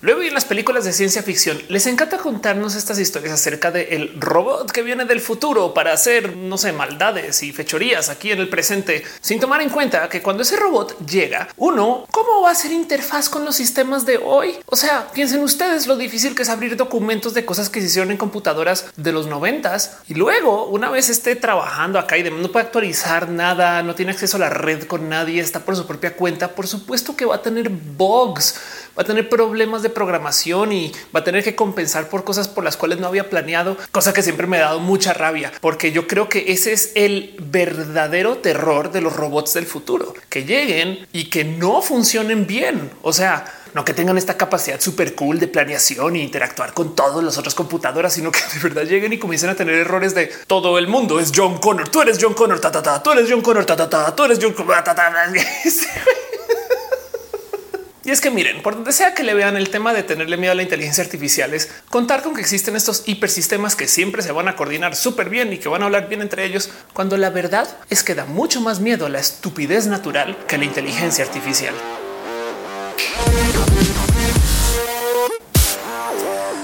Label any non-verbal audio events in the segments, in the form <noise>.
Luego en las películas de ciencia ficción les encanta contarnos estas historias acerca del robot que viene del futuro para hacer, no sé, maldades y fechorías aquí en el presente, sin tomar en cuenta que cuando ese robot llega, uno, ¿cómo va a ser interfaz con los sistemas de hoy? O sea, piensen ustedes lo difícil que es abrir documentos de cosas que se hicieron en computadoras de los noventas y luego una vez esté trabajando acá y no puede actualizar nada, no tiene acceso a la red con nadie, está por su propia cuenta, por supuesto que va a tener bugs va a tener problemas de programación y va a tener que compensar por cosas por las cuales no había planeado, cosa que siempre me ha dado mucha rabia, porque yo creo que ese es el verdadero terror de los robots del futuro, que lleguen y que no funcionen bien. O sea, no que tengan esta capacidad súper cool de planeación e interactuar con todas las otras computadoras, sino que de verdad lleguen y comiencen a tener errores de todo el mundo. Es John Connor, tú eres John Connor, ta, ta, ta, tú eres John Connor, ta, ta, ta, tú eres John Connor. <laughs> Y es que miren, por donde sea que le vean el tema de tenerle miedo a la inteligencia artificial es contar con que existen estos hipersistemas que siempre se van a coordinar súper bien y que van a hablar bien entre ellos, cuando la verdad es que da mucho más miedo a la estupidez natural que la inteligencia artificial.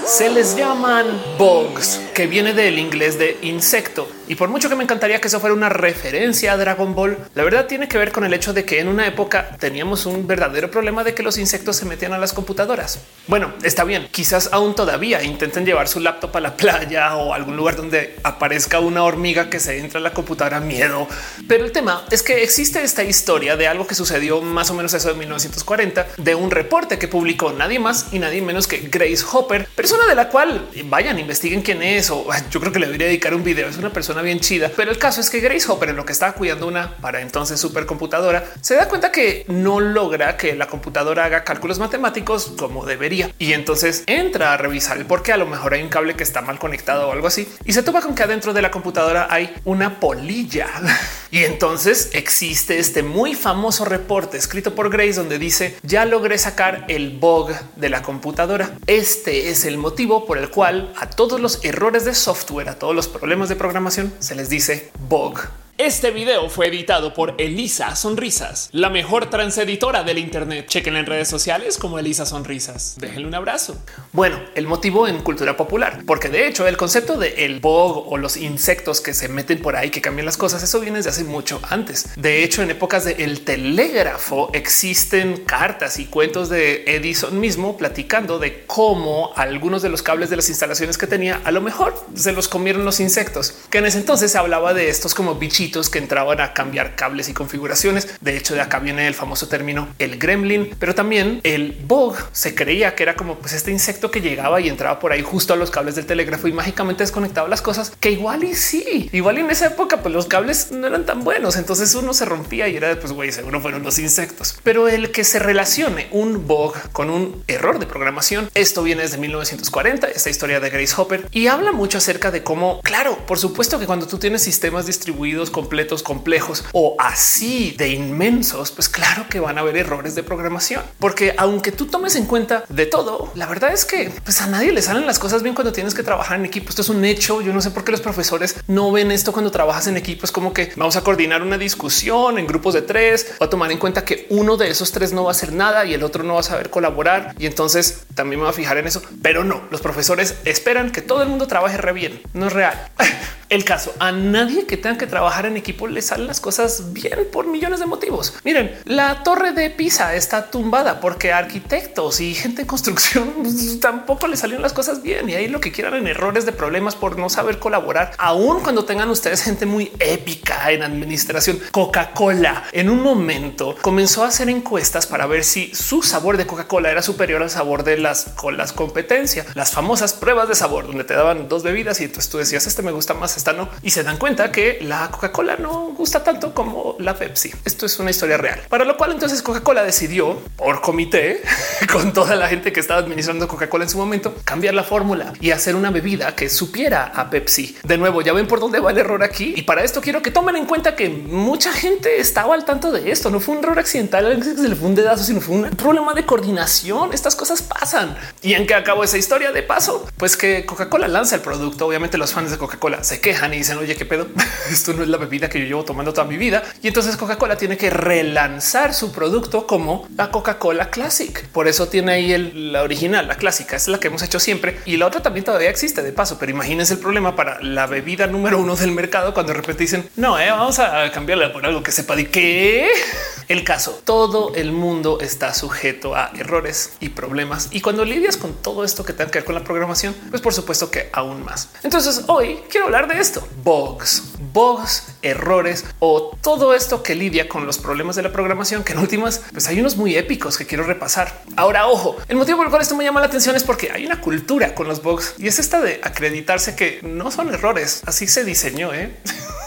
Se les llaman bugs, que viene del inglés de insecto. Y por mucho que me encantaría que eso fuera una referencia a Dragon Ball, la verdad tiene que ver con el hecho de que en una época teníamos un verdadero problema de que los insectos se metían a las computadoras. Bueno, está bien, quizás aún todavía intenten llevar su laptop a la playa o algún lugar donde aparezca una hormiga que se entra a la computadora miedo. Pero el tema es que existe esta historia de algo que sucedió más o menos eso de 1940, de un reporte que publicó nadie más y nadie menos que Grace Hopper, persona de la cual vayan, investiguen quién es o <laughs> yo creo que le debería dedicar un video. Es una persona bien chida, pero el caso es que Grace Hopper en lo que estaba cuidando una para entonces supercomputadora se da cuenta que no logra que la computadora haga cálculos matemáticos como debería. Y entonces entra a revisar el por qué a lo mejor hay un cable que está mal conectado o algo así. Y se topa con que adentro de la computadora hay una polilla. <laughs> Y entonces existe este muy famoso reporte escrito por Grace donde dice ya logré sacar el bug de la computadora. Este es el motivo por el cual a todos los errores de software, a todos los problemas de programación se les dice bug. Este video fue editado por Elisa Sonrisas, la mejor transeditora del Internet. Chequen en redes sociales como Elisa Sonrisas. Déjenle un abrazo. Bueno, el motivo en cultura popular, porque de hecho el concepto de el bug o los insectos que se meten por ahí que cambian las cosas, eso viene desde hace mucho antes. De hecho, en épocas del telégrafo existen cartas y cuentos de Edison mismo platicando de cómo algunos de los cables de las instalaciones que tenía a lo mejor se los comieron los insectos, que en ese entonces se hablaba de estos como bichitos que entraban a cambiar cables y configuraciones. De hecho, de acá viene el famoso término el gremlin, pero también el bug se creía que era como pues este insecto que llegaba y entraba por ahí justo a los cables del telégrafo y mágicamente desconectaba las cosas que igual y sí, igual y en esa época pues los cables no eran tan buenos, entonces uno se rompía y era pues güey, seguro fueron los insectos. Pero el que se relacione un bug con un error de programación, esto viene desde 1940, esta historia de Grace Hopper y habla mucho acerca de cómo, claro, por supuesto que cuando tú tienes sistemas distribuidos completos, complejos o así de inmensos, pues claro que van a haber errores de programación, porque aunque tú tomes en cuenta de todo, la verdad es que pues a nadie le salen las cosas bien cuando tienes que trabajar en equipo. Esto es un hecho. Yo no sé por qué los profesores no ven esto cuando trabajas en equipo. Es como que vamos a coordinar una discusión en grupos de tres o a tomar en cuenta que uno de esos tres no va a hacer nada y el otro no va a saber colaborar. Y entonces también me va a fijar en eso, pero no, los profesores esperan que todo el mundo trabaje re bien. No es real. <laughs> El caso a nadie que tenga que trabajar en equipo le salen las cosas bien por millones de motivos. Miren, la torre de Pisa está tumbada porque arquitectos y gente de construcción <laughs> tampoco le salieron las cosas bien y ahí lo que quieran en errores de problemas por no saber colaborar, aun cuando tengan ustedes gente muy épica en administración. Coca-Cola en un momento comenzó a hacer encuestas para ver si su sabor de Coca-Cola era superior al sabor de las colas competencia, las famosas pruebas de sabor donde te daban dos bebidas y entonces tú decías este me gusta más esta no. Y se dan cuenta que la Coca-Cola no gusta tanto como la Pepsi. Esto es una historia real. Para lo cual entonces Coca-Cola decidió por comité <laughs> con toda la gente que estaba administrando Coca-Cola en su momento cambiar la fórmula y hacer una bebida que supiera a Pepsi. De nuevo, ya ven por dónde va el error aquí. Y para esto quiero que tomen en cuenta que mucha gente estaba al tanto de esto. No fue un error accidental, se le fue sino fue un problema de coordinación. Estas cosas pasan. ¿Y en qué acabó esa historia de paso? Pues que Coca-Cola lanza el producto. Obviamente los fans de Coca-Cola se quejan y dicen, oye, qué pedo, <laughs> esto no es la bebida que yo llevo tomando toda mi vida. Y entonces Coca-Cola tiene que relanzar su producto como la Coca-Cola Classic. Por eso tiene ahí el, la original, la clásica, es la que hemos hecho siempre. Y la otra también todavía existe de paso, pero imagínense el problema para la bebida número uno del mercado cuando de repente dicen, no, eh, vamos a cambiarla por algo que sepa de qué. <laughs> El caso, todo el mundo está sujeto a errores y problemas. Y cuando lidias con todo esto que tenga que ver con la programación, pues por supuesto que aún más. Entonces hoy quiero hablar de esto, bugs, bugs, errores o todo esto que lidia con los problemas de la programación, que en últimas, pues hay unos muy épicos que quiero repasar. Ahora, ojo, el motivo por el cual esto me llama la atención es porque hay una cultura con los bugs y es esta de acreditarse que no son errores. Así se diseñó. ¿eh? <laughs>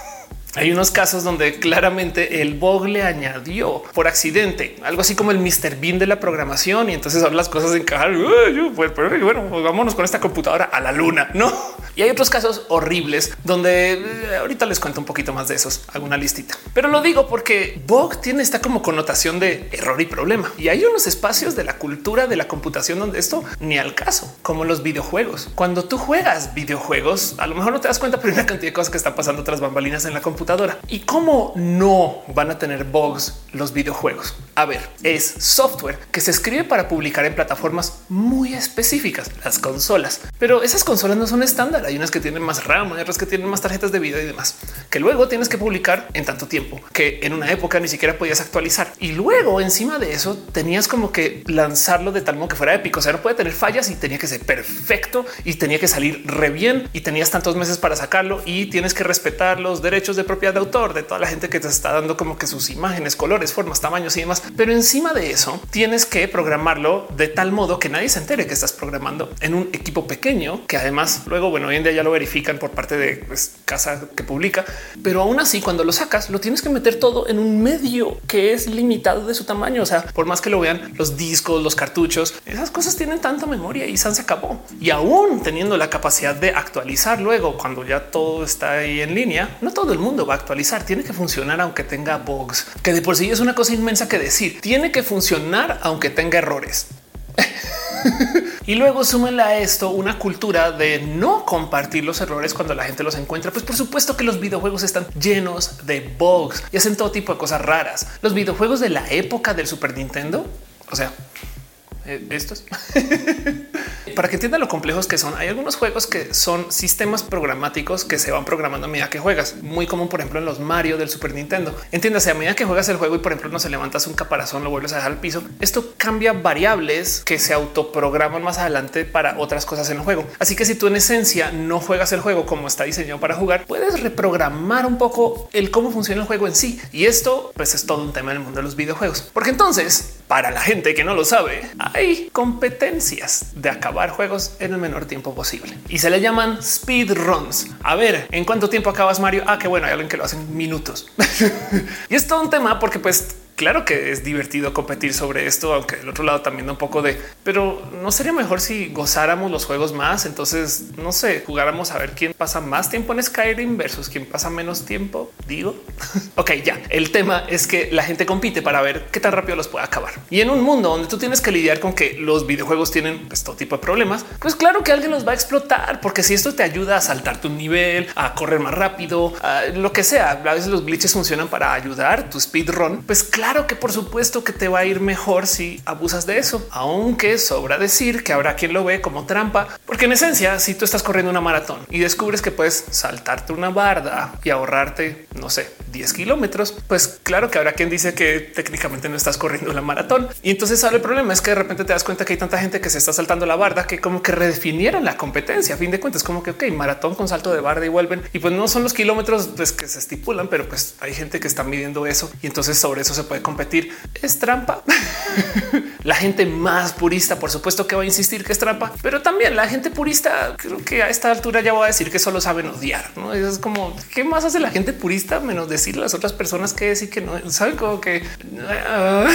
Hay unos casos donde claramente el bug le añadió por accidente algo así como el Mr. Bean de la programación y entonces ahora las cosas encajan. Pues, bueno, pues vámonos con esta computadora a la luna, no? Y hay otros casos horribles donde eh, ahorita les cuento un poquito más de esos, alguna listita, pero lo digo porque bug tiene esta como connotación de error y problema. Y hay unos espacios de la cultura de la computación donde esto ni al caso, como los videojuegos. Cuando tú juegas videojuegos, a lo mejor no te das cuenta, pero hay una cantidad de cosas que están pasando tras bambalinas en la computadora ¿Y cómo no van a tener bugs los videojuegos? A ver, es software que se escribe para publicar en plataformas muy específicas, las consolas. Pero esas consolas no son estándar. Hay unas que tienen más RAM, hay otras que tienen más tarjetas de video y demás, que luego tienes que publicar en tanto tiempo que en una época ni siquiera podías actualizar. Y luego encima de eso tenías como que lanzarlo de tal modo que fuera épico. O sea, no puede tener fallas y tenía que ser perfecto y tenía que salir re bien y tenías tantos meses para sacarlo y tienes que respetar los derechos de propiedad de autor de toda la gente que te está dando como que sus imágenes, colores, formas, tamaños y demás. Pero encima de eso tienes que programarlo de tal modo que nadie se entere que estás programando en un equipo pequeño que además luego, bueno, hoy en día ya lo verifican por parte de pues, casa que publica, pero aún así cuando lo sacas lo tienes que meter todo en un medio que es limitado de su tamaño. O sea, por más que lo vean los discos, los cartuchos, esas cosas tienen tanta memoria y se acabó. Y aún teniendo la capacidad de actualizar luego cuando ya todo está ahí en línea, no todo el mundo va a actualizar, tiene que funcionar aunque tenga bugs, que de por sí es una cosa inmensa que decir, tiene que funcionar aunque tenga errores. <laughs> y luego súmenle a esto una cultura de no compartir los errores cuando la gente los encuentra. Pues por supuesto que los videojuegos están llenos de bugs y hacen todo tipo de cosas raras. Los videojuegos de la época del Super Nintendo, o sea, estos. <laughs> Para que entiendan lo complejos que son, hay algunos juegos que son sistemas programáticos que se van programando a medida que juegas. Muy común, por ejemplo, en los Mario del Super Nintendo. Entiéndase, a medida que juegas el juego y, por ejemplo, no se levantas un caparazón, lo vuelves a dejar al piso. Esto cambia variables que se autoprograman más adelante para otras cosas en el juego. Así que si tú en esencia no juegas el juego como está diseñado para jugar, puedes reprogramar un poco el cómo funciona el juego en sí. Y esto pues es todo un tema en el mundo de los videojuegos. Porque entonces, para la gente que no lo sabe, hay competencias de acabar juegos en el menor tiempo posible y se le llaman speed runs. A ver, ¿en cuánto tiempo acabas Mario? Ah, qué bueno, hay alguien que lo hace en minutos. <laughs> y es todo un tema porque pues claro que es divertido competir sobre esto, aunque el otro lado también da un poco de, pero no sería mejor si gozáramos los juegos más. Entonces, no sé, jugáramos a ver quién pasa más tiempo en Skyrim versus quién pasa menos tiempo. Digo, <laughs> ok, ya el tema es que la gente compite para ver qué tan rápido los puede acabar. Y en un mundo donde tú tienes que lidiar con que los videojuegos tienen pues, todo tipo de problemas, pues claro que alguien los va a explotar, porque si esto te ayuda a saltar tu nivel, a correr más rápido, lo que sea, a veces los glitches funcionan para ayudar tu speedrun, pues claro claro que por supuesto que te va a ir mejor si abusas de eso, aunque sobra decir que habrá quien lo ve como trampa, porque en esencia, si tú estás corriendo una maratón y descubres que puedes saltarte una barda y ahorrarte, no sé, 10 kilómetros, pues claro que habrá quien dice que técnicamente no estás corriendo la maratón. Y entonces sale el problema es que de repente te das cuenta que hay tanta gente que se está saltando la barda que como que redefinieron la competencia. A fin de cuentas, como que ok, maratón con salto de barda y vuelven. Y pues no son los kilómetros pues, que se estipulan, pero pues hay gente que está midiendo eso y entonces sobre eso se puede competir. Es trampa. <laughs> la gente más purista, por supuesto que va a insistir que es trampa, pero también la gente purista creo que a esta altura ya voy a decir que solo saben odiar. No es como qué más hace la gente purista menos decir las otras personas que decir que no saben como que. Ah,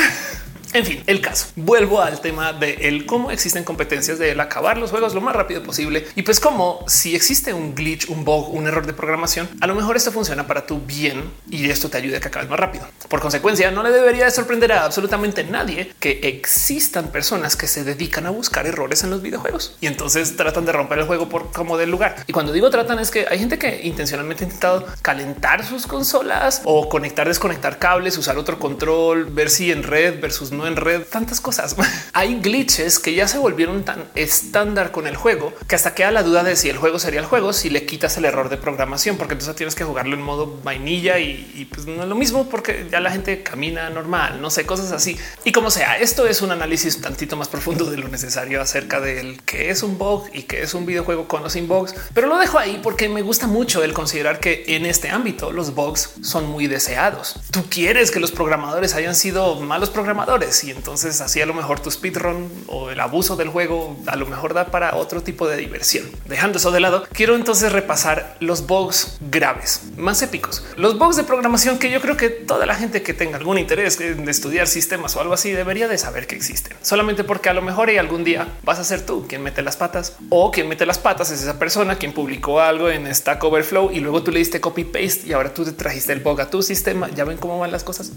En fin, el caso. Vuelvo al tema de el cómo existen competencias de acabar los juegos lo más rápido posible. Y pues como si existe un glitch, un bug, un error de programación, a lo mejor esto funciona para tu bien y esto te ayude a que acabes más rápido. Por consecuencia, no le debería de sorprender a absolutamente nadie que existan personas que se dedican a buscar errores en los videojuegos y entonces tratan de romper el juego por como del lugar. Y cuando digo tratan es que hay gente que intencionalmente ha intentado calentar sus consolas o conectar, desconectar cables, usar otro control, ver si en red versus no en red, tantas cosas. <laughs> hay glitches que ya se volvieron tan estándar con el juego que hasta queda la duda de si el juego sería el juego si le quitas el error de programación, porque entonces tienes que jugarlo en modo vainilla y, pues no es lo mismo porque ya la gente camina normal, no sé, cosas así. Y como sea, esto es un análisis tantito más profundo de lo necesario acerca del que es un bug y que es un videojuego con los inbox, pero lo dejo ahí porque me gusta mucho el considerar que en este ámbito los bugs son muy deseados. Tú quieres que los programadores hayan sido malos programadores y entonces así a lo mejor tu speedrun o el abuso del juego a lo mejor da para otro tipo de diversión. Dejando eso de lado, quiero entonces repasar los bugs graves, más épicos, los bugs de programación que yo creo que toda la gente que tenga algún interés en estudiar sistemas o algo así debería de saber que existen, solamente porque a lo mejor y algún día vas a ser tú quien mete las patas o quien mete las patas es esa persona quien publicó algo en Stack Overflow y luego tú le diste copy paste y ahora tú te trajiste el bug a tu sistema. Ya ven cómo van las cosas.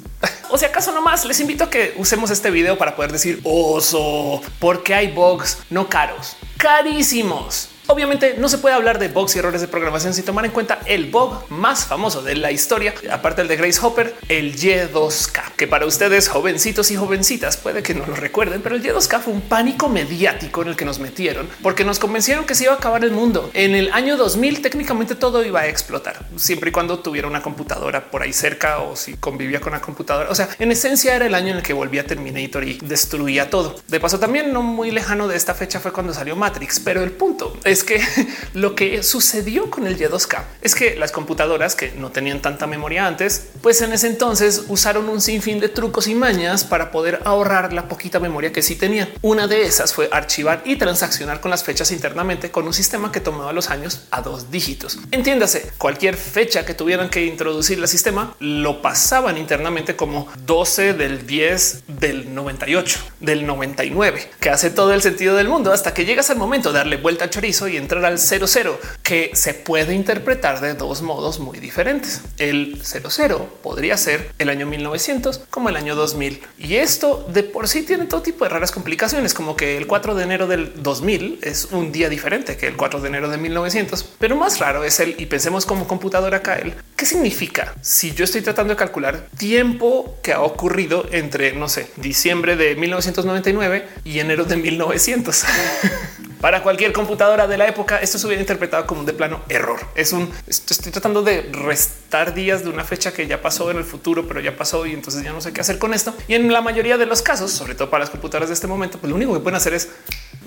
o si acaso nomás les invito a que usemos este video para poder decir oso, porque hay bugs no caros, carísimos Obviamente no se puede hablar de bugs y errores de programación sin tomar en cuenta el bug más famoso de la historia, aparte del de Grace Hopper, el Y2K, que para ustedes jovencitos y jovencitas puede que no lo recuerden, pero el Y2K fue un pánico mediático en el que nos metieron porque nos convencieron que se iba a acabar el mundo. En el año 2000 técnicamente todo iba a explotar, siempre y cuando tuviera una computadora por ahí cerca o si convivía con la computadora. O sea, en esencia era el año en el que volvía Terminator y destruía todo. De paso, también no muy lejano de esta fecha fue cuando salió Matrix, pero el punto es es que <laughs> lo que sucedió con el Y2K es que las computadoras que no tenían tanta memoria antes, pues en ese entonces usaron un sinfín de trucos y mañas para poder ahorrar la poquita memoria que sí tenían. Una de esas fue archivar y transaccionar con las fechas internamente con un sistema que tomaba los años a dos dígitos. Entiéndase, cualquier fecha que tuvieran que introducir el sistema lo pasaban internamente como 12 del 10 del 98 del 99, que hace todo el sentido del mundo hasta que llegas al momento de darle vuelta al chorizo y entrar al 00, que se puede interpretar de dos modos muy diferentes. El 00 podría ser el año 1900 como el año 2000. Y esto de por sí tiene todo tipo de raras complicaciones, como que el 4 de enero del 2000 es un día diferente que el 4 de enero de 1900. Pero más raro es el, y pensemos como computadora acá, el qué significa si yo estoy tratando de calcular tiempo que ha ocurrido entre, no sé, diciembre de 1999 y enero de 1900. <laughs> Para cualquier computadora de la época, esto se hubiera interpretado como un de plano error. Es un estoy tratando de restar días de una fecha que ya pasó en el futuro, pero ya pasó y entonces ya no sé qué hacer con esto. Y en la mayoría de los casos, sobre todo para las computadoras de este momento, pues lo único que pueden hacer es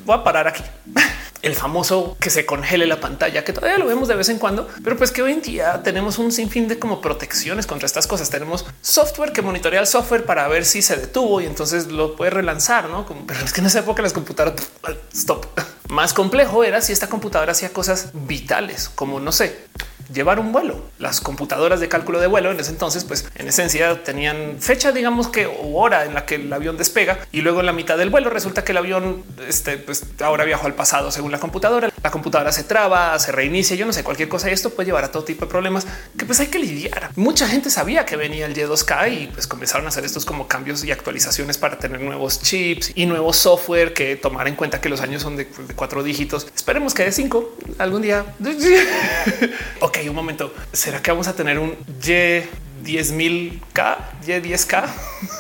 voy a parar aquí. <laughs> el famoso que se congele la pantalla, que todavía lo vemos de vez en cuando, pero pues que hoy en día tenemos un sinfín de como protecciones contra estas cosas. Tenemos software que monitorea el software para ver si se detuvo y entonces lo puede relanzar, no? Como, pero es que en esa época las computadoras <laughs> stop. Más complejo era si esta computadora hacía cosas vitales, como no sé, llevar un vuelo. Las computadoras de cálculo de vuelo en ese entonces, pues en esencia tenían fecha, digamos que hora en la que el avión despega y luego en la mitad del vuelo resulta que el avión este, pues ahora viajó al pasado según la computadora. La computadora se traba, se reinicia, yo no sé, cualquier cosa y esto puede llevar a todo tipo de problemas que pues hay que lidiar. Mucha gente sabía que venía el Y2K y pues comenzaron a hacer estos como cambios y actualizaciones para tener nuevos chips y nuevo software que tomar en cuenta que los años son de, de cuatro dígitos. Esperemos que de cinco algún día. <laughs> ok, un momento. ¿Será que vamos a tener un Y 10 mil K, Y 10 K?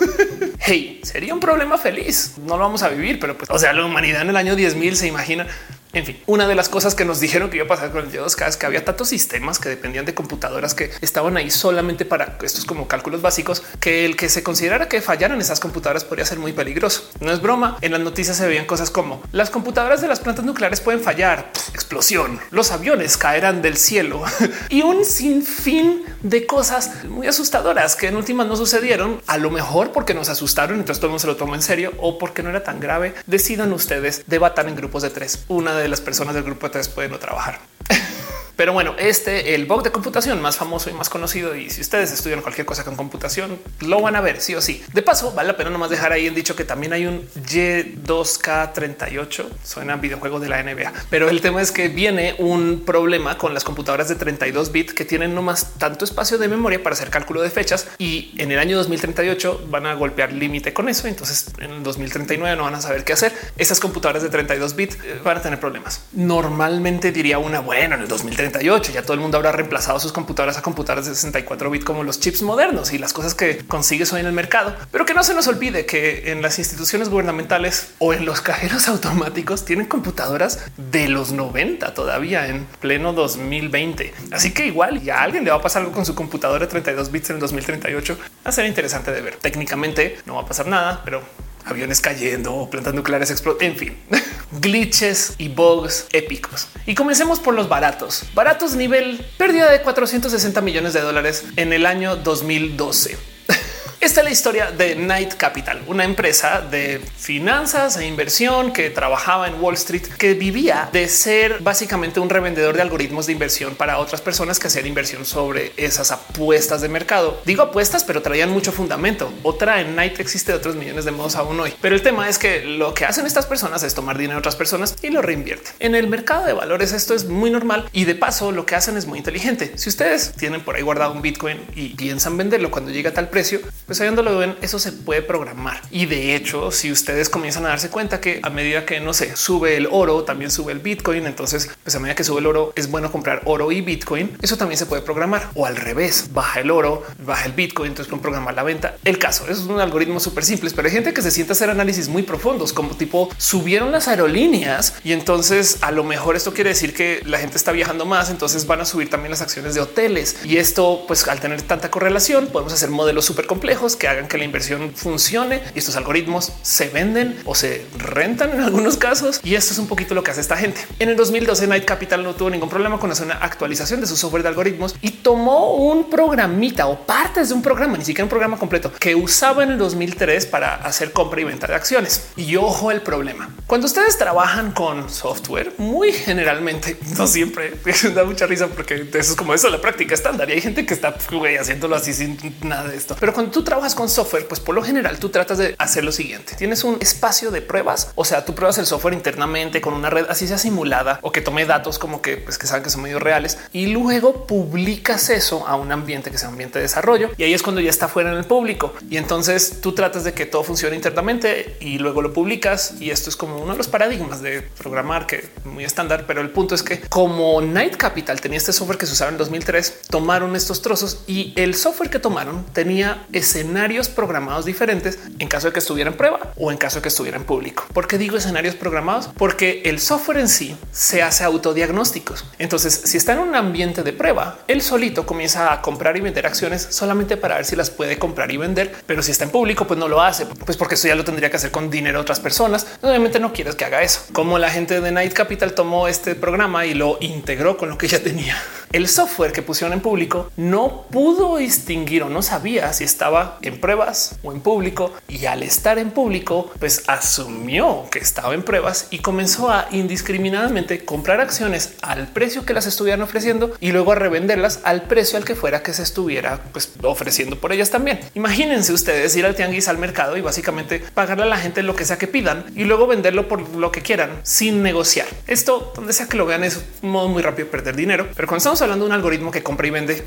<laughs> hey, sería un problema feliz. No lo vamos a vivir, pero pues, o sea, la humanidad en el año 10 mil se imagina en fin, una de las cosas que nos dijeron que iba a pasar con el Y2K es que había tantos sistemas que dependían de computadoras que estaban ahí solamente para estos como cálculos básicos que el que se considerara que fallaran esas computadoras podría ser muy peligroso. No es broma. En las noticias se veían cosas como las computadoras de las plantas nucleares pueden fallar, explosión, los aviones caerán del cielo <laughs> y un sinfín de cosas muy asustadoras que en últimas no sucedieron. A lo mejor porque nos asustaron, entonces todo el mundo se lo tomó en serio o porque no era tan grave. Decidan ustedes debatan en grupos de tres. Una de las personas del grupo de tres puede no trabajar. <laughs> Pero bueno, este, el bug de computación más famoso y más conocido, y si ustedes estudian cualquier cosa con computación, lo van a ver sí o sí. De paso, vale la pena nomás dejar ahí en dicho que también hay un Y2K38, suena videojuego de la NBA, pero el tema es que viene un problema con las computadoras de 32 bits que tienen nomás tanto espacio de memoria para hacer cálculo de fechas y en el año 2038 van a golpear límite con eso. Entonces en el 2039 no van a saber qué hacer. Esas computadoras de 32 bits eh, van a tener problemas. Normalmente diría una, bueno, en el 2038 ya todo el mundo habrá reemplazado sus computadoras a computadoras de 64 bits como los chips modernos y las cosas que consigues hoy en el mercado. Pero que no se nos olvide que en las instituciones gubernamentales o en los cajeros <laughs> automáticos tienen computadoras de los 90 todavía en pleno 2020. Así que igual ya a alguien le va a pasar algo con su computadora de 32 bits en el 2038. Va a ser interesante de ver. Técnicamente no va a pasar nada, pero aviones cayendo plantas nucleares explotan, en fin, <laughs> glitches y bugs épicos. Y comencemos por los baratos. Baratos nivel pérdida de 460 millones de dólares en el año 2012. <laughs> Esta es la historia de Night Capital, una empresa de finanzas e inversión que trabajaba en Wall Street, que vivía de ser básicamente un revendedor de algoritmos de inversión para otras personas que hacían inversión sobre esas apuestas de mercado. Digo apuestas, pero traían mucho fundamento. Otra en Night existe de otros millones de modos aún hoy. Pero el tema es que lo que hacen estas personas es tomar dinero de otras personas y lo reinvierten. En el mercado de valores esto es muy normal y de paso lo que hacen es muy inteligente. Si ustedes tienen por ahí guardado un Bitcoin y piensan venderlo cuando llega a tal precio, pues ahí lo ven, eso se puede programar. Y de hecho, si ustedes comienzan a darse cuenta que a medida que no se sube el oro, también sube el Bitcoin. Entonces, pues a medida que sube el oro, es bueno comprar oro y Bitcoin. Eso también se puede programar o al revés, baja el oro, baja el Bitcoin. Entonces, con programar la venta. El caso es un algoritmo súper simple, pero hay gente que se siente hacer análisis muy profundos, como tipo subieron las aerolíneas y entonces a lo mejor esto quiere decir que la gente está viajando más. Entonces van a subir también las acciones de hoteles y esto, pues al tener tanta correlación, podemos hacer modelos súper complejos que hagan que la inversión funcione y estos algoritmos se venden o se rentan en algunos casos. Y esto es un poquito lo que hace esta gente. En el 2012 Night Capital no tuvo ningún problema con hacer una actualización de su software de algoritmos y tomó un programita o partes de un programa, ni siquiera un programa completo que usaba en el 2003 para hacer compra y venta de acciones. Y ojo el problema. Cuando ustedes trabajan con software, muy generalmente, <laughs> no siempre, <laughs> da mucha risa porque eso es como eso, la práctica estándar y hay gente que está haciéndolo así sin nada de esto. Pero cuando tú trabajas con software, pues por lo general tú tratas de hacer lo siguiente. Tienes un espacio de pruebas, o sea, tú pruebas el software internamente con una red así sea simulada o que tome datos como que pues que saben que son medios reales y luego publicas eso a un ambiente que sea ambiente de desarrollo y ahí es cuando ya está fuera en el público y entonces tú tratas de que todo funcione internamente y luego lo publicas y esto es como uno de los paradigmas de programar que muy estándar, pero el punto es que como Night Capital tenía este software que se usaba en 2003, tomaron estos trozos y el software que tomaron tenía escenarios programados diferentes en caso de que estuviera en prueba o en caso de que estuviera en público. ¿Por qué digo escenarios programados? Porque el software en sí se hace autodiagnósticos. Entonces, si está en un ambiente de prueba, él solito comienza a comprar y vender acciones solamente para ver si las puede comprar y vender. Pero si está en público, pues no lo hace, pues porque eso ya lo tendría que hacer con dinero de otras personas. Obviamente no quieres que haga eso. Como la gente de Night Capital tomó este programa y lo integró con lo que ya tenía. El software que pusieron en público no pudo distinguir o no sabía si estaba en pruebas o en público y al estar en público, pues asumió que estaba en pruebas y comenzó a indiscriminadamente comprar acciones al precio que las estuvieran ofreciendo y luego a revenderlas al precio al que fuera que se estuviera pues, ofreciendo por ellas también. Imagínense ustedes ir al tianguis al mercado y básicamente pagarle a la gente lo que sea que pidan y luego venderlo por lo que quieran sin negociar. Esto donde sea que lo vean es un modo muy rápido de perder dinero, pero cuando estamos hablando de un algoritmo que compra y vende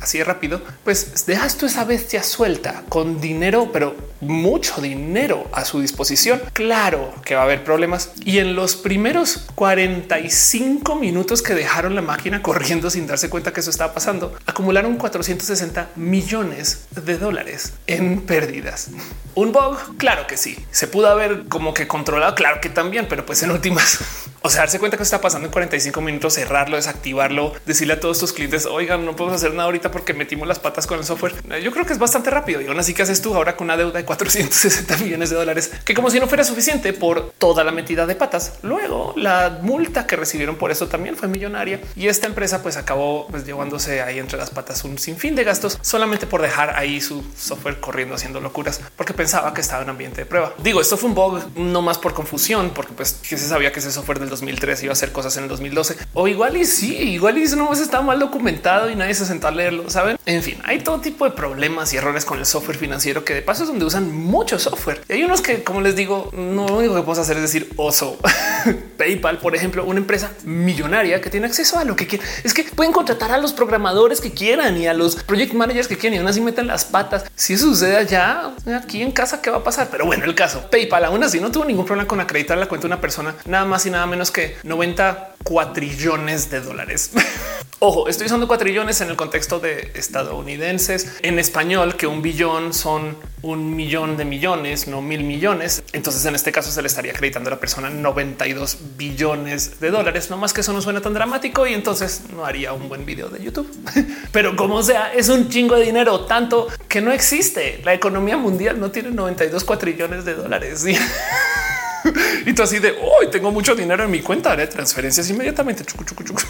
así de rápido, pues dejas tú esa bestia suelta con dinero, pero mucho dinero a su disposición. Claro que va a haber problemas. Y en los primeros 45 minutos que dejaron la máquina <laughs> corriendo sin darse cuenta que eso estaba pasando, acumularon 460 millones de dólares en pérdidas. Un bug, claro que sí. Se pudo haber como que controlado, claro que también, pero pues en últimas, <laughs> o sea, darse cuenta que está pasando en 45 minutos, cerrarlo, desactivarlo, decirle a todos tus clientes, oigan, no podemos hacer nada ahorita porque metimos las patas con el software. Yo creo que es bastante rápido y aún así que haces tú ahora con una deuda de 460 <laughs> millones de dólares, que como si no fuera suficiente por toda la metida de patas. Luego la multa que recibieron por eso también fue millonaria y esta empresa pues acabó pues, llevándose ahí entre las patas un sinfín de gastos solamente por dejar ahí su software corriendo haciendo locuras porque pensaba que estaba en ambiente de prueba. Digo, esto fue un bug no más por confusión, porque pues que se sabía que ese software del 2003 iba a hacer cosas en el 2012 o igual y sí, igual y eso no está mal documentado y nadie se sentó a leerlo. Saben? En fin, hay todo tipo de problemas y errores con el software financiero que de paso es donde usan mucho software. Y hay unos que, como les digo, no lo único que puedo hacer es decir oso. <laughs> PayPal, por ejemplo, una empresa millonaria que tiene acceso a lo que quiere. Es que pueden contratar a los programadores que quieran y a los project managers que quieran y aún así meten las patas. Si eso sucede allá, aquí en casa, ¿qué va a pasar? Pero bueno, el caso PayPal aún así no tuvo ningún problema con acreditar la cuenta de una persona, nada más y nada menos que 90 cuatrillones de dólares. <laughs> Ojo, estoy usando cuatrillones en el contexto de estadounidenses. En español, que un billón son un millón de millones, no mil millones. Entonces, en este caso, se le estaría acreditando a la persona 92 billones de dólares. No más que eso no suena tan dramático y entonces no haría un buen video de YouTube. <laughs> Pero como sea, es un chingo de dinero, tanto que no existe. La economía mundial no tiene 92 cuatrillones de dólares. <laughs> <laughs> y tú así de hoy tengo mucho dinero en mi cuenta de transferencias inmediatamente.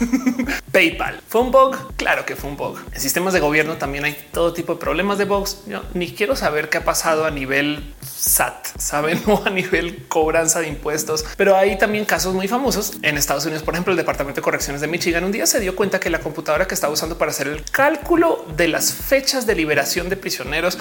<laughs> PayPal fue un bug. Claro que fue un bug. En sistemas de gobierno también hay todo tipo de problemas de bugs. Yo ni quiero saber qué ha pasado a nivel SAT, saben, <laughs> o a nivel cobranza de impuestos, pero hay también casos muy famosos en Estados Unidos. Por ejemplo, el Departamento de Correcciones de Michigan un día se dio cuenta que la computadora que estaba usando para hacer el cálculo de las fechas de liberación de prisioneros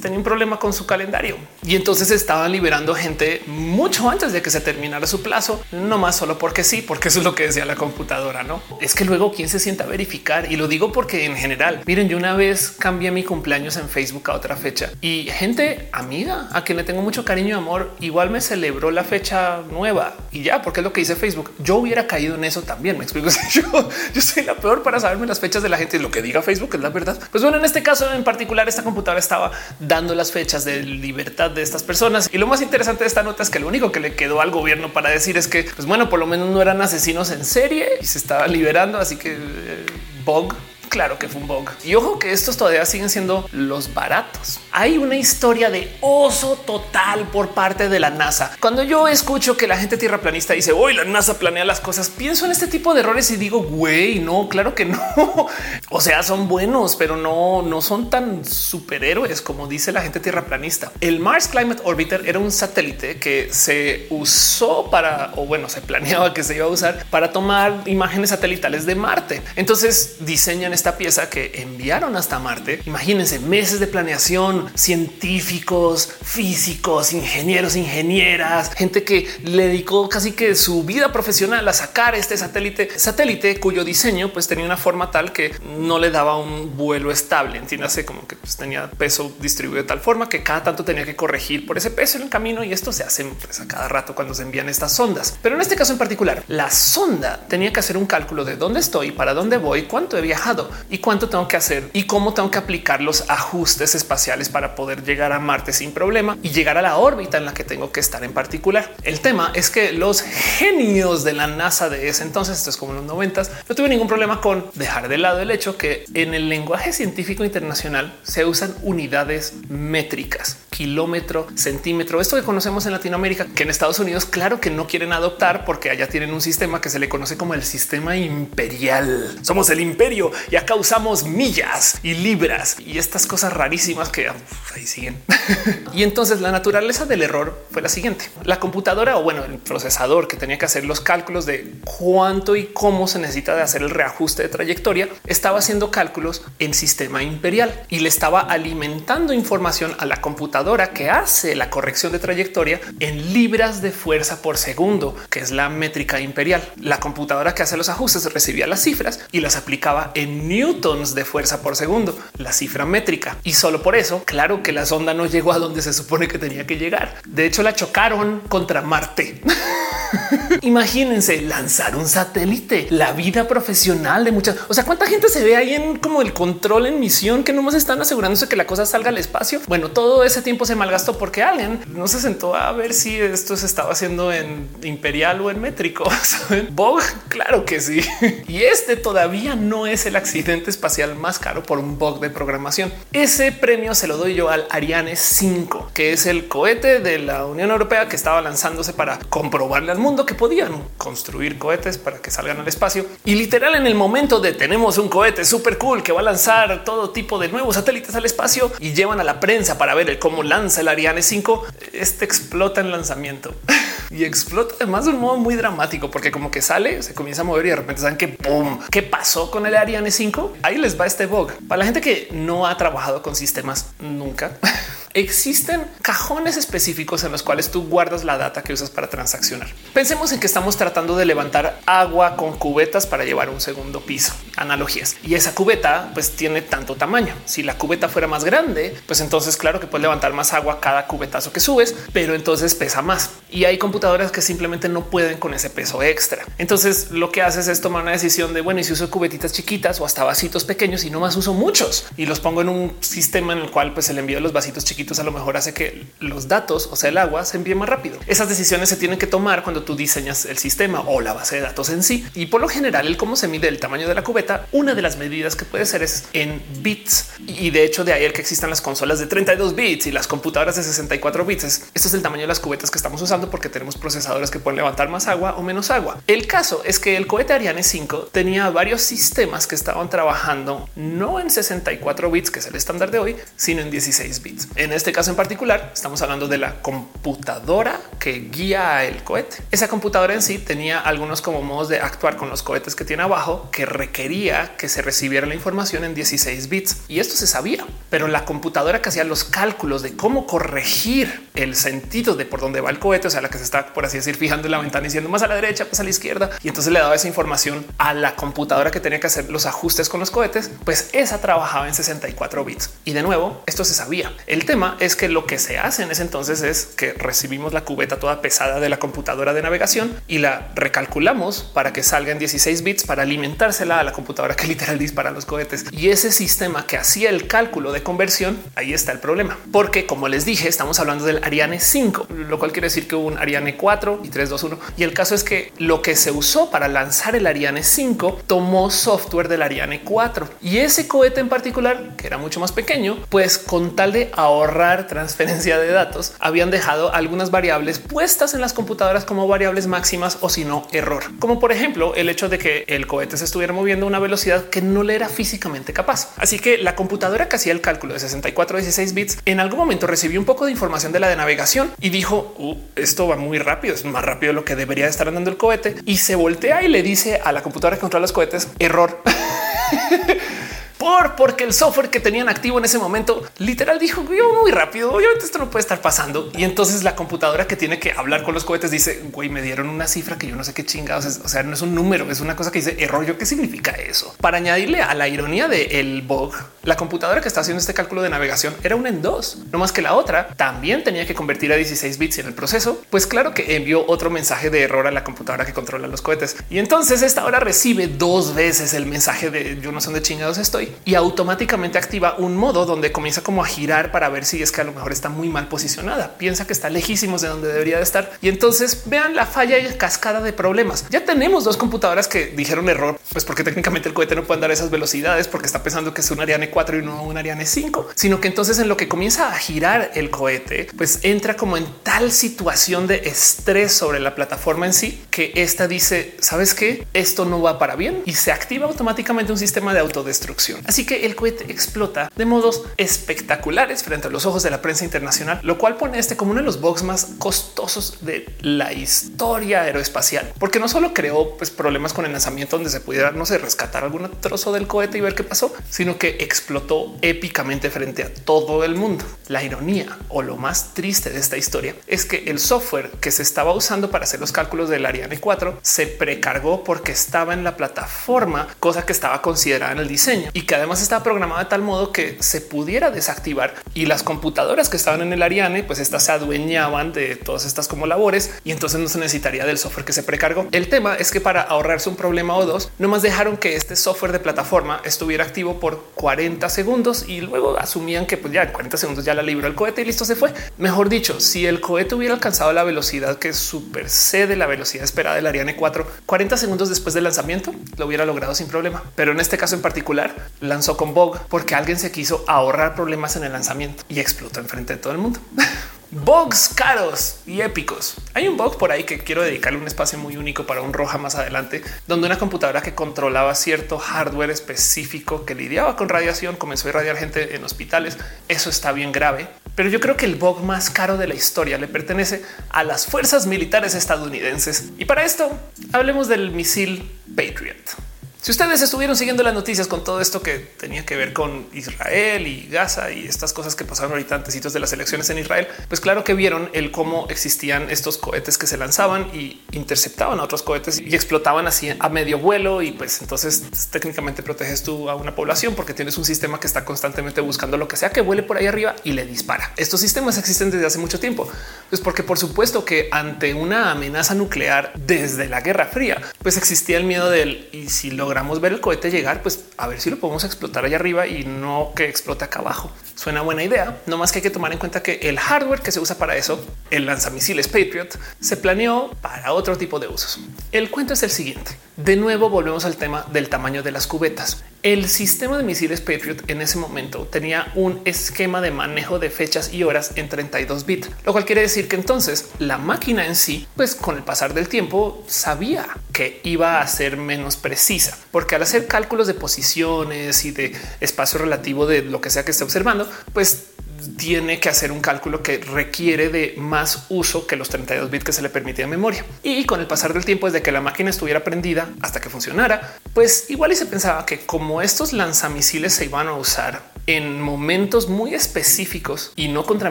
tenía un problema con su calendario y entonces estaban liberando gente mucho antes de que se terminara su plazo, no más solo porque sí, porque eso es lo que decía la computadora. No es que luego quién se sienta a verificar y lo digo porque en general, miren, yo una vez cambié mi cumpleaños en Facebook a otra fecha y gente amiga a quien le tengo mucho cariño y amor, igual me celebró la fecha nueva y ya, porque es lo que dice Facebook. Yo hubiera caído en eso también. Me explico. <laughs> Yo, yo soy la peor para saberme las fechas de la gente y lo que diga Facebook es la verdad. Pues bueno, en este caso en particular, esta computadora estaba dando las fechas de libertad de estas personas. Y lo más interesante de esta nota es que lo único que le quedó al gobierno para decir es que, pues bueno, por lo menos no eran asesinos en serie y se estaba liberando. Así que eh, Bog Claro que fue un bug. Y ojo que estos todavía siguen siendo los baratos. Hay una historia de oso total por parte de la NASA. Cuando yo escucho que la gente tierra planista dice hoy la NASA planea las cosas, pienso en este tipo de errores y digo, güey, no, claro que no. <laughs> O sea, son buenos, pero no, no son tan superhéroes como dice la gente tierra planista. El Mars Climate Orbiter era un satélite que se usó para, o bueno, se planeaba que se iba a usar para tomar imágenes satelitales de Marte. Entonces diseñan esta pieza que enviaron hasta Marte. Imagínense meses de planeación, científicos, físicos, ingenieros, ingenieras, gente que le dedicó casi que su vida profesional a sacar este satélite, satélite cuyo diseño pues tenía una forma tal que no le daba un vuelo estable. Entiéndase como que pues, tenía peso distribuido de tal forma que cada tanto tenía que corregir por ese peso en el camino y esto se hace pues, a cada rato cuando se envían estas sondas. Pero en este caso en particular, la sonda tenía que hacer un cálculo de dónde estoy, para dónde voy, cuánto he viajado y cuánto tengo que hacer y cómo tengo que aplicar los ajustes espaciales para poder llegar a Marte sin problema y llegar a la órbita en la que tengo que estar en particular. El tema es que los genios de la NASA de ese entonces, esto es como en los noventas, no tuve ningún problema con dejar de lado el hecho que en el lenguaje científico internacional se usan unidades métricas, kilómetro, centímetro, esto que conocemos en Latinoamérica, que en Estados Unidos claro que no quieren adoptar porque allá tienen un sistema que se le conoce como el sistema imperial. Somos el imperio y ya causamos millas y libras y estas cosas rarísimas que ahí siguen. <laughs> y entonces la naturaleza del error fue la siguiente. La computadora o bueno, el procesador que tenía que hacer los cálculos de cuánto y cómo se necesita de hacer el reajuste de trayectoria estaba haciendo cálculos en sistema imperial y le estaba alimentando información a la computadora que hace la corrección de trayectoria en libras de fuerza por segundo, que es la métrica imperial. La computadora que hace los ajustes recibía las cifras y las aplicaba en newtons de fuerza por segundo, la cifra métrica. Y solo por eso, claro que la sonda no llegó a donde se supone que tenía que llegar. De hecho, la chocaron contra Marte. <laughs> Imagínense lanzar un satélite, la vida profesional de muchas. O sea, cuánta gente se ve ahí en como el control en misión que no más están asegurándose que la cosa salga al espacio. Bueno, todo ese tiempo se malgastó porque alguien no se sentó a ver si esto se estaba haciendo en imperial o en métrico. <laughs> Bog, claro que sí. <laughs> Y este todavía no es el accidente espacial más caro por un bug de programación. Ese premio se lo doy yo al Ariane 5, que es el cohete de la Unión Europea que estaba lanzándose para comprobarle al mundo que podían construir cohetes para que salgan al espacio. Y literal en el momento de tenemos un cohete súper cool que va a lanzar todo tipo de nuevos satélites al espacio y llevan a la prensa para ver cómo lanza el Ariane 5, este explota en lanzamiento. <laughs> y explota además de un modo muy dramático porque como que sale, se comienza a mover y de repente saben que ¡pum! ¿Qué pasó con el Ariane 5? Ahí les va este bug. Para la gente que no ha trabajado con sistemas nunca. <laughs> existen cajones específicos en los cuales tú guardas la data que usas para transaccionar. Pensemos en que estamos tratando de levantar agua con cubetas para llevar un segundo piso. Analogías. Y esa cubeta pues tiene tanto tamaño. Si la cubeta fuera más grande, pues entonces claro que puedes levantar más agua cada cubetazo que subes, pero entonces pesa más. Y hay computadoras que simplemente no pueden con ese peso extra. Entonces lo que haces es tomar una decisión de bueno, y si uso cubetitas chiquitas o hasta vasitos pequeños y no más uso muchos y los pongo en un sistema en el cual pues el envío de los vasitos chiquitos a lo mejor hace que los datos, o sea, el agua se envíe más rápido. Esas decisiones se tienen que tomar cuando tú diseñas el sistema o la base de datos en sí. Y por lo general, el cómo se mide el tamaño de la cubeta, una de las medidas que puede ser es en bits. Y de hecho, de ahí el que existan las consolas de 32 bits y las computadoras de 64 bits. Esto es el tamaño de las cubetas que estamos usando porque tenemos procesadores que pueden levantar más agua o menos agua. El caso es que el cohete Ariane 5 tenía varios sistemas que estaban trabajando no en 64 bits, que es el estándar de hoy, sino en 16 bits. En este caso en particular, estamos hablando de la computadora que guía el cohete. Esa computadora en sí tenía algunos como modos de actuar con los cohetes que tiene abajo que requería que se recibiera la información en 16 bits. Y esto se sabía, pero la computadora que hacía los cálculos de cómo corregir el sentido de por dónde va el cohete, o sea, la que se está, por así decir, fijando en la ventana y diciendo más a la derecha, más a la izquierda. Y entonces le daba esa información a la computadora que tenía que hacer los ajustes con los cohetes, pues esa trabajaba en 64 bits. Y de nuevo, esto se sabía. El es que lo que se hace en ese entonces es que recibimos la cubeta toda pesada de la computadora de navegación y la recalculamos para que salga en 16 bits para alimentársela a la computadora que <laughs> literal dispara los cohetes. Y ese sistema que hacía el cálculo de conversión, ahí está el problema. Porque como les dije, estamos hablando del Ariane 5, lo cual quiere decir que hubo un Ariane 4 y 321. Y el caso es que lo que se usó para lanzar el Ariane 5 tomó software del Ariane 4 y ese cohete en particular, que era mucho más pequeño, pues con tal de ahorrar transferencia de datos, habían dejado algunas variables puestas en las computadoras como variables máximas o si no error, como por ejemplo el hecho de que el cohete se estuviera moviendo a una velocidad que no le era físicamente capaz. Así que la computadora que hacía el cálculo de 64 16 bits en algún momento recibió un poco de información de la de navegación y dijo uh, esto va muy rápido, es más rápido de lo que debería estar andando el cohete y se voltea y le dice a la computadora que controla los cohetes error. <laughs> por porque el software que tenían activo en ese momento literal dijo yo muy rápido. Obviamente esto no puede estar pasando. Y entonces la computadora que tiene que hablar con los cohetes dice güey, me dieron una cifra que yo no sé qué chingados es. O sea, no es un número, es una cosa que dice error. ¿Qué significa eso? Para añadirle a la ironía de el bug, la computadora que está haciendo este cálculo de navegación era una en dos, no más que la otra también tenía que convertir a 16 bits en el proceso. Pues claro que envió otro mensaje de error a la computadora que controla los cohetes. Y entonces esta hora recibe dos veces el mensaje de yo no sé dónde chingados estoy y automáticamente activa un modo donde comienza como a girar para ver si es que a lo mejor está muy mal posicionada. Piensa que está lejísimos de donde debería de estar. Y entonces vean la falla y cascada de problemas. Ya tenemos dos computadoras que dijeron error, pues porque técnicamente el cohete no puede dar esas velocidades porque está pensando que es un Ariane 4 y no un Ariane 5, sino que entonces en lo que comienza a girar el cohete, pues entra como en tal situación de estrés sobre la plataforma en sí que esta dice, sabes que esto no va para bien y se activa automáticamente un sistema de autodestrucción. Así que el cohete explota de modos espectaculares frente a los ojos de la prensa internacional, lo cual pone este como uno de los bugs más costosos de la historia aeroespacial, porque no solo creó pues, problemas con el lanzamiento donde se pudiera, no sé, rescatar algún trozo del cohete y ver qué pasó, sino que explotó épicamente frente a todo el mundo. La ironía o lo más triste de esta historia es que el software que se estaba usando para hacer los cálculos del Ariane 4 se precargó porque estaba en la plataforma, cosa que estaba considerada en el diseño y que además estaba programada de tal modo que se pudiera desactivar y las computadoras que estaban en el Ariane, pues estas se adueñaban de todas estas como labores y entonces no se necesitaría del software que se precargó. El tema es que para ahorrarse un problema o dos, nomás dejaron que este software de plataforma estuviera activo por 40 segundos y luego asumían que pues ya en 40 segundos ya la libró el cohete y listo se fue. Mejor dicho, si el cohete hubiera alcanzado la velocidad que supercede la velocidad esperada del Ariane 4, 40 segundos después del lanzamiento lo hubiera logrado sin problema. Pero en este caso en particular, lanzó con Vogue porque alguien se quiso ahorrar problemas en el lanzamiento y explotó enfrente de todo el mundo. <laughs> Bugs caros y épicos. Hay un bug por ahí que quiero dedicarle un espacio muy único para un roja más adelante, donde una computadora que controlaba cierto hardware específico que lidiaba con radiación comenzó a irradiar gente en hospitales. Eso está bien grave, pero yo creo que el bug más caro de la historia le pertenece a las fuerzas militares estadounidenses. Y para esto hablemos del misil Patriot. Si ustedes estuvieron siguiendo las noticias con todo esto que tenía que ver con Israel y Gaza y estas cosas que pasaron ahorita antes de las elecciones en Israel, pues claro que vieron el cómo existían estos cohetes que se lanzaban y interceptaban a otros cohetes y explotaban así a medio vuelo. Y pues entonces técnicamente proteges tú a una población porque tienes un sistema que está constantemente buscando lo que sea que vuele por ahí arriba y le dispara. Estos sistemas existen desde hace mucho tiempo, pues porque por supuesto que ante una amenaza nuclear desde la Guerra Fría, pues existía el miedo del y si logra ver el cohete llegar, pues a ver si lo podemos explotar allá arriba y no que explote acá abajo. Suena buena idea, no más que hay que tomar en cuenta que el hardware que se usa para eso, el lanzamisiles Patriot, se planeó para otro tipo de usos. El cuento es el siguiente. De nuevo volvemos al tema del tamaño de las cubetas. El sistema de misiles Patriot en ese momento tenía un esquema de manejo de fechas y horas en 32 bits, lo cual quiere decir que entonces la máquina en sí, pues con el pasar del tiempo sabía que iba a ser menos precisa, porque al hacer cálculos de posiciones y de espacio relativo de lo que sea que esté observando, pues tiene que hacer un cálculo que requiere de más uso que los 32 bits que se le permitía memoria. Y con el pasar del tiempo, desde que la máquina estuviera prendida hasta que funcionara, pues igual se pensaba que como estos lanzamisiles se iban a usar en momentos muy específicos y no contra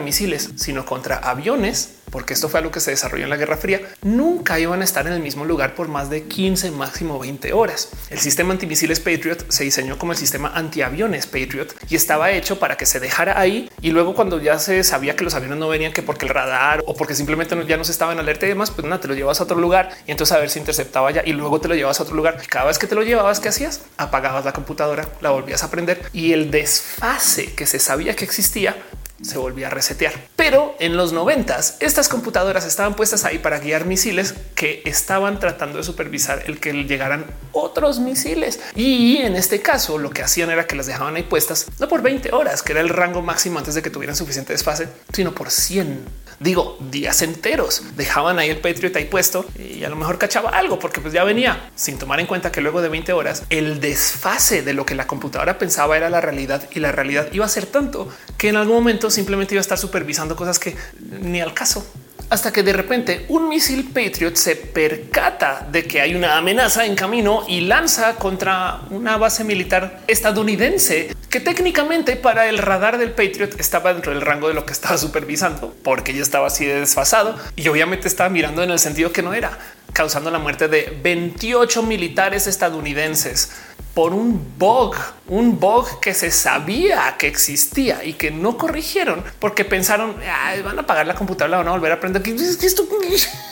misiles, sino contra aviones, porque esto fue algo que se desarrolló en la Guerra Fría, nunca iban a estar en el mismo lugar por más de 15, máximo 20 horas. El sistema antimisiles Patriot se diseñó como el sistema antiaviones Patriot y estaba hecho para que se dejara ahí y luego cuando ya se sabía que los aviones no venían que porque el radar o porque simplemente ya no se estaba en alerta y demás, pues nada, te lo llevas a otro lugar y entonces a ver si interceptaba ya y luego te lo llevas a otro lugar. cada vez que te lo llevabas, ¿qué hacías? Apagabas la computadora, la volvías a prender y el desfase que se sabía que existía se volvía a resetear. Pero en los noventas, estas computadoras estaban puestas ahí para guiar misiles que estaban tratando de supervisar el que llegaran otros misiles. Y en este caso, lo que hacían era que las dejaban ahí puestas no por 20 horas, que era el rango máximo antes de que tuvieran suficiente desfase, sino por 100 digo días enteros. Dejaban ahí el Patriot ahí puesto y a lo mejor cachaba algo porque pues ya venía sin tomar en cuenta que luego de 20 horas el desfase de lo que la computadora pensaba era la realidad y la realidad iba a ser tanto que en algún momento simplemente iba a estar supervisando cosas que ni al caso hasta que de repente un misil Patriot se percata de que hay una amenaza en camino y lanza contra una base militar estadounidense que técnicamente para el radar del Patriot estaba dentro del rango de lo que estaba supervisando porque ya estaba así de desfasado y obviamente estaba mirando en el sentido que no era causando la muerte de 28 militares estadounidenses por un bug, un bug que se sabía que existía y que no corrigieron porque pensaron van a apagar la computadora, van a volver a aprender que esto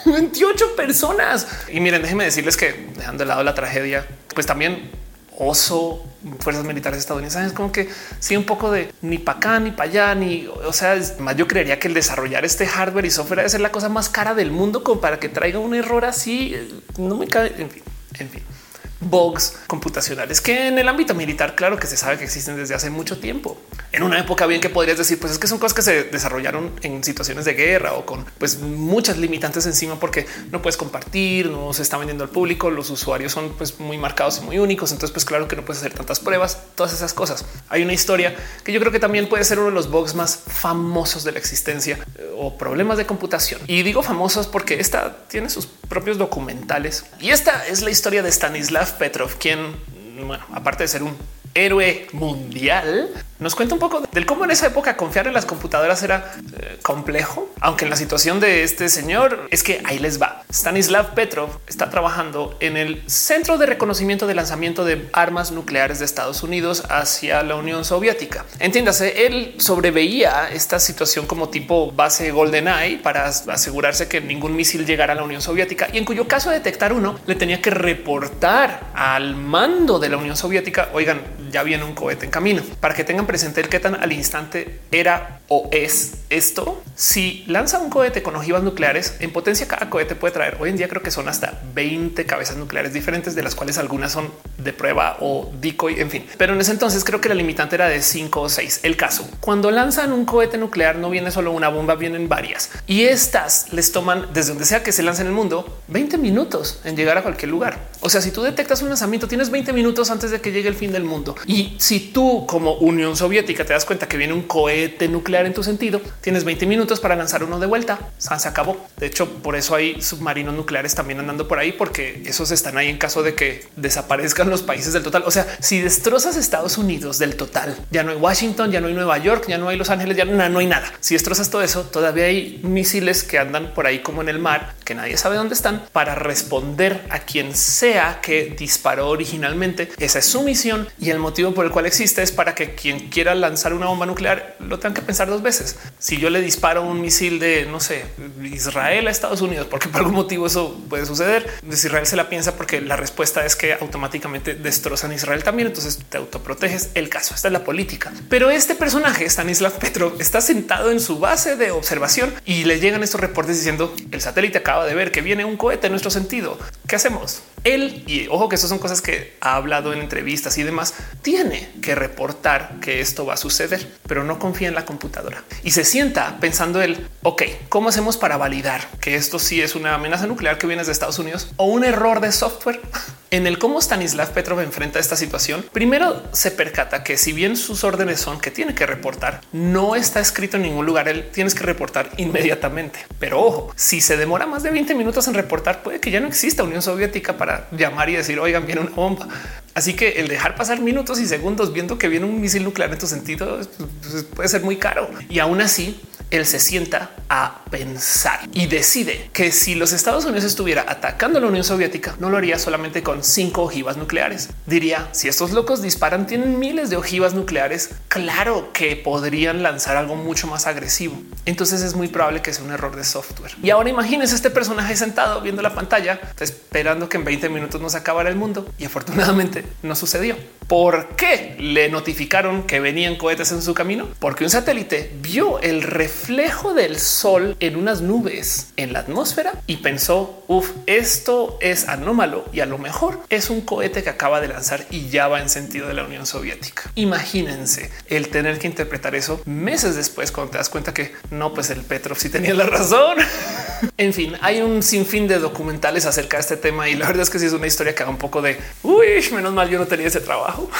28 <laughs> personas. Y miren, déjenme decirles que dejando de lado la tragedia, pues también oso, fuerzas militares estadounidenses, es como que sí, un poco de ni para acá ni para allá, ni o sea, más yo creería que el desarrollar este hardware y software debe ser la cosa más cara del mundo como para que traiga un error así. Eh, no me cae. En fin, en fin bugs computacionales que en el ámbito militar, claro que se sabe que existen desde hace mucho tiempo. En una época bien que podrías decir, pues es que son cosas que se desarrollaron en situaciones de guerra o con pues muchas limitantes encima porque no puedes compartir, no se está vendiendo al público, los usuarios son pues muy marcados y muy únicos, entonces pues claro que no puedes hacer tantas pruebas, todas esas cosas. Hay una historia que yo creo que también puede ser uno de los bugs más famosos de la existencia eh, o problemas de computación. Y digo famosos porque esta tiene sus propios documentales y esta es la historia de Petrov, quien, bueno, aparte de ser un héroe mundial, nos cuenta un poco del cómo en esa época confiar en las computadoras era eh, complejo, aunque en la situación de este señor es que ahí les va. Stanislav Petrov está trabajando en el Centro de Reconocimiento de Lanzamiento de Armas Nucleares de Estados Unidos hacia la Unión Soviética. Entiéndase, él sobreveía esta situación como tipo base GoldenEye para asegurarse que ningún misil llegara a la Unión Soviética y en cuyo caso de detectar uno le tenía que reportar al mando de la Unión Soviética. Oigan, ya viene un cohete en camino para que tengan presente el que tan al instante era o es esto. Si lanza un cohete con ojivas nucleares en potencia, cada cohete puede traer hoy en día creo que son hasta 20 cabezas nucleares diferentes, de las cuales algunas son de prueba o decoy, en fin. Pero en ese entonces creo que la limitante era de 5 o 6. El caso, cuando lanzan un cohete nuclear no viene solo una bomba, vienen varias. Y estas les toman desde donde sea que se lance en el mundo 20 minutos en llegar a cualquier lugar. O sea, si tú detectas un lanzamiento, tienes 20 minutos antes de que llegue el fin del mundo. Y si tú como Unión Soviética te das cuenta que viene un cohete nuclear en tu sentido, tienes 20 minutos para lanzar uno de vuelta. Se acabó. De hecho, por eso hay submarinos nucleares también andando por ahí, porque esos están ahí en caso de que desaparezcan los países del total. O sea, si destrozas Estados Unidos del total, ya no hay Washington, ya no hay Nueva York, ya no hay Los Ángeles, ya no, hay nada. Si destrozas todo eso, todavía hay misiles que andan por ahí como en el mar, que nadie sabe dónde están, para responder a quien sea que disparó originalmente. Esa es su misión y el motivo por el cual existe es para que quien quiera lanzar una bomba nuclear lo tenga que pensar dos veces. Si yo le disparo un misil de, no sé, Israel a Estados Unidos, porque por algún motivo eso puede suceder, si Israel se la piensa porque la respuesta es que automáticamente destrozan Israel también, entonces te autoproteges. El caso, esta es la política. Pero este personaje, Stanislav Petrov, está sentado en su base de observación y le llegan estos reportes diciendo el satélite acaba de ver que viene un cohete en nuestro sentido. ¿Qué hacemos? Él, y ojo que eso son cosas que ha hablado en entrevistas y demás, tiene que reportar que esto va a suceder, pero no confía en la computadora y se sienta pensando él, ok, ¿cómo hacemos para validar que esto sí es una amenaza nuclear que viene de Estados Unidos o un error de software? <laughs> En el cómo Stanislav Petrov enfrenta esta situación, primero se percata que si bien sus órdenes son que tiene que reportar, no está escrito en ningún lugar, él tienes que reportar inmediatamente. Pero ojo, si se demora más de 20 minutos en reportar, puede que ya no exista Unión Soviética para llamar y decir, oigan, viene una bomba. Así que el dejar pasar minutos y segundos viendo que viene un misil nuclear en tu sentido pues, puede ser muy caro. Y aún así, él se sienta a pensar y decide que si los Estados Unidos estuviera atacando la Unión Soviética, no lo haría solamente con cinco ojivas nucleares. Diría, si estos locos disparan, tienen miles de ojivas nucleares, claro que podrían lanzar algo mucho más agresivo. Entonces es muy probable que sea un error de software. Y ahora imagínense este personaje sentado viendo la pantalla, esperando que en 20 minutos no se acabara el mundo. Y afortunadamente no sucedió. ¿Por qué le notificaron que venían cohetes en su camino? Porque un satélite vio el reflejo del sol en unas nubes en la atmósfera y pensó, uff, esto es anómalo y a lo mejor es un cohete que acaba de lanzar y ya va en sentido de la Unión Soviética. Imagínense el tener que interpretar eso meses después cuando te das cuenta que no, pues el Petrov sí tenía la razón. <laughs> en fin, hay un sinfín de documentales acerca de este tema y la verdad es que es una historia que da un poco de, uy, menos mal yo no tenía ese trabajo.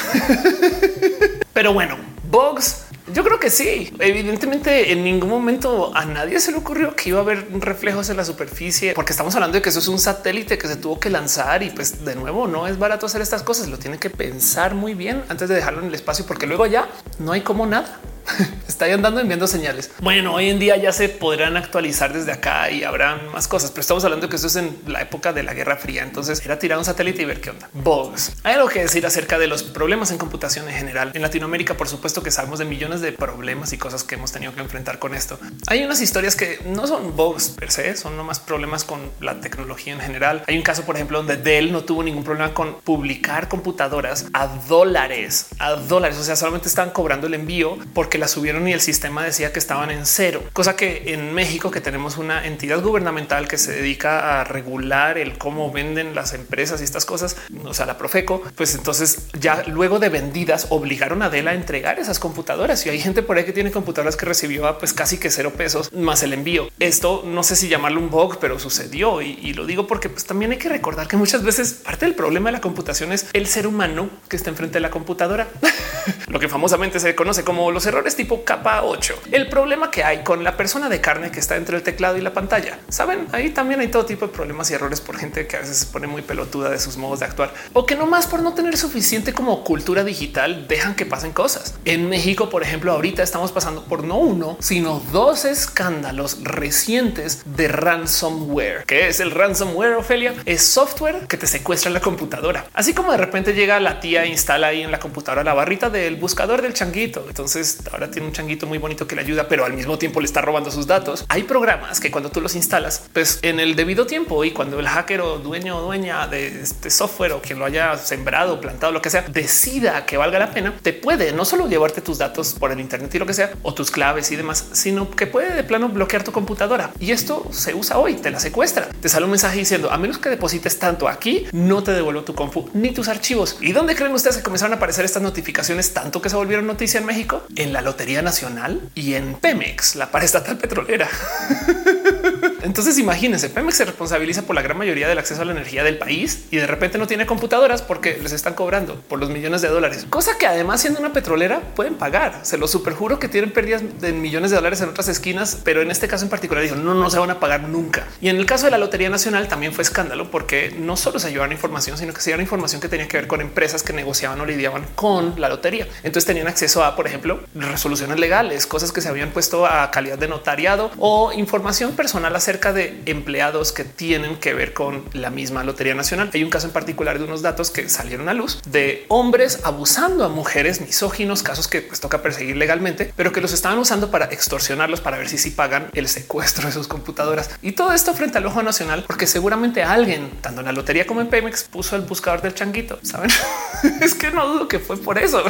<laughs> Pero bueno, bugs yo creo que sí. Evidentemente, en ningún momento a nadie se le ocurrió que iba a haber reflejos en la superficie, porque estamos hablando de que eso es un satélite que se tuvo que lanzar y pues de nuevo no es barato hacer estas cosas. Lo tienen que pensar muy bien antes de dejarlo en el espacio, porque luego ya no hay como nada. <laughs> está andando enviando señales. Bueno, hoy en día ya se podrán actualizar desde acá y habrán más cosas, pero estamos hablando que eso es en la época de la Guerra Fría. Entonces era tirar un satélite y ver qué onda. Bugs. Hay algo que decir acerca de los problemas en computación en general. En Latinoamérica, por supuesto que sabemos de millones de problemas y cosas que hemos tenido que enfrentar con esto. Hay unas historias que no son bugs per se, son nomás problemas con la tecnología en general. Hay un caso, por ejemplo, donde Dell no tuvo ningún problema con publicar computadoras a dólares, a dólares. O sea, solamente están cobrando el envío porque que la subieron y el sistema decía que estaban en cero, cosa que en México, que tenemos una entidad gubernamental que se dedica a regular el cómo venden las empresas y estas cosas, o sea, la Profeco, pues entonces ya luego de vendidas obligaron a Dell a entregar esas computadoras. Y hay gente por ahí que tiene computadoras que recibió a pues casi que cero pesos más el envío. Esto no sé si llamarlo un bug, pero sucedió. Y, y lo digo porque pues, también hay que recordar que muchas veces parte del problema de la computación es el ser humano que está enfrente de la computadora, <laughs> lo que famosamente se conoce como los errores tipo capa 8. El problema que hay con la persona de carne que está entre el teclado y la pantalla. Saben, ahí también hay todo tipo de problemas y errores por gente que a veces se pone muy pelotuda de sus modos de actuar o que no más por no tener suficiente como cultura digital dejan que pasen cosas. En México, por ejemplo, ahorita estamos pasando por no uno, sino dos escándalos recientes de ransomware. ¿Qué es el ransomware, Ofelia? Es software que te secuestra la computadora. Así como de repente llega la tía e instala ahí en la computadora la barrita del buscador del changuito. Entonces ahora tiene un changuito muy bonito que le ayuda, pero al mismo tiempo le está robando sus datos. Hay programas que cuando tú los instalas, pues en el debido tiempo y cuando el hacker o dueño o dueña de este software o quien lo haya sembrado, plantado, lo que sea, decida que valga la pena, te puede no solo llevarte tus datos por el Internet y lo que sea, o tus claves y demás, sino que puede de plano bloquear tu computadora. Y esto se usa hoy, te la secuestra. Te sale un mensaje diciendo a menos que deposites tanto aquí, no te devuelvo tu compu ni tus archivos. ¿Y dónde creen ustedes que comenzaron a aparecer estas notificaciones tanto que se volvieron noticia en México? En la Lotería Nacional y en Pemex, la paraestatal petrolera. <laughs> Entonces imagínense, Pemex se responsabiliza por la gran mayoría del acceso a la energía del país y de repente no tiene computadoras porque les están cobrando por los millones de dólares, cosa que además siendo una petrolera pueden pagar. Se lo superjuro que tienen pérdidas de millones de dólares en otras esquinas, pero en este caso en particular dijo no, no se van a pagar nunca. Y en el caso de la Lotería Nacional también fue escándalo porque no solo se llevaron información, sino que se llevaron información que tenía que ver con empresas que negociaban o lidiaban con la lotería. Entonces tenían acceso a, por ejemplo, resoluciones legales, cosas que se habían puesto a calidad de notariado o información personal acerca de empleados que tienen que ver con la misma Lotería Nacional. Hay un caso en particular de unos datos que salieron a luz de hombres abusando a mujeres, misóginos, casos que pues, toca perseguir legalmente, pero que los estaban usando para extorsionarlos para ver si sí pagan el secuestro de sus computadoras. Y todo esto frente al ojo nacional, porque seguramente alguien, tanto en la lotería como en Pemex, puso el buscador del changuito. Saben, <laughs> es que no dudo que fue por eso.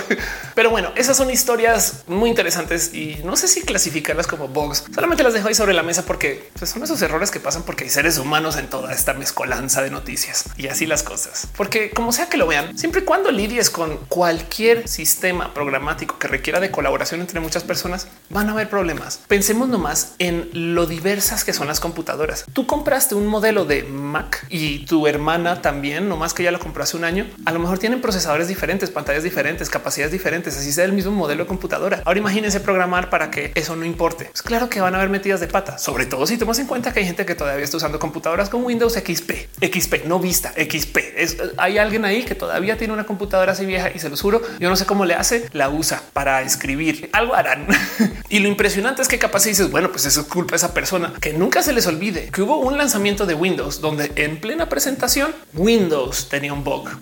Pero bueno, esas son historias muy interesantes y no sé si clasificarlas como bugs. Solamente las dejo ahí sobre la mesa porque pues, son esos errores que pasan porque hay seres humanos en toda esta mezcolanza de noticias y así las cosas. Porque como sea que lo vean, siempre y cuando lidies con cualquier sistema programático que requiera de colaboración entre muchas personas, van a haber problemas. Pensemos nomás en lo diversas que son las computadoras. Tú compraste un modelo de Mac y tu hermana también, no más que ya lo compró hace un año. A lo mejor tienen procesadores diferentes, pantallas diferentes, capacidades diferentes, así sea el mismo modelo de computadora. Ahora imagínense programar para que eso no importe. Pues claro que van a haber metidas de pata, sobre todo si tomas en cuenta que hay gente que todavía está usando computadoras con Windows XP, XP, no vista, XP. Es, hay alguien ahí que todavía tiene una computadora así vieja y se los juro, yo no sé cómo le hace, la usa para escribir. Algo harán. <laughs> y lo impresionante es que capaz dices, bueno, pues eso es culpa de esa persona. Que nunca se les olvide que hubo un lanzamiento de Windows donde en plena presentación Windows tenía un bug. <laughs>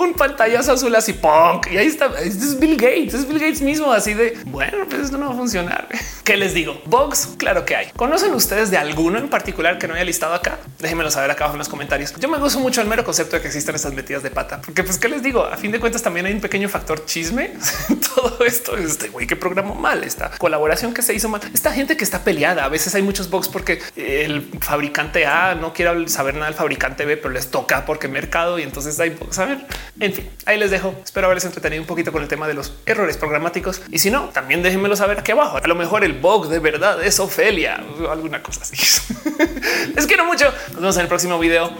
un pantallazo azul así punk y ahí está. Este es Bill Gates, es Bill Gates mismo, así de bueno, pues esto no va a funcionar. <laughs> ¿Qué les digo? Bugs, claro que hay. ¿Conocen ustedes de alguno en particular que no haya listado acá? Déjenmelo saber acá abajo en los comentarios. Yo me gozo mucho el mero concepto de que existen estas metidas de pata, porque pues qué les digo, a fin de cuentas también hay un pequeño factor chisme. <laughs> Todo esto es este güey que programó mal, esta colaboración que se hizo mal, esta gente que está peleada. A veces hay muchos bugs porque el fabricante A no quiere saber nada del fabricante B, pero les toca porque mercado y entonces hay bugs. A ver, en fin, ahí les dejo. Espero haberles entretenido un poquito con el tema de los errores programáticos. Y si no, también déjenmelo saber aquí abajo. A lo mejor el bug de verdad es Ofelia alguna cosa así. <laughs> les quiero mucho. Nos vemos en el próximo video.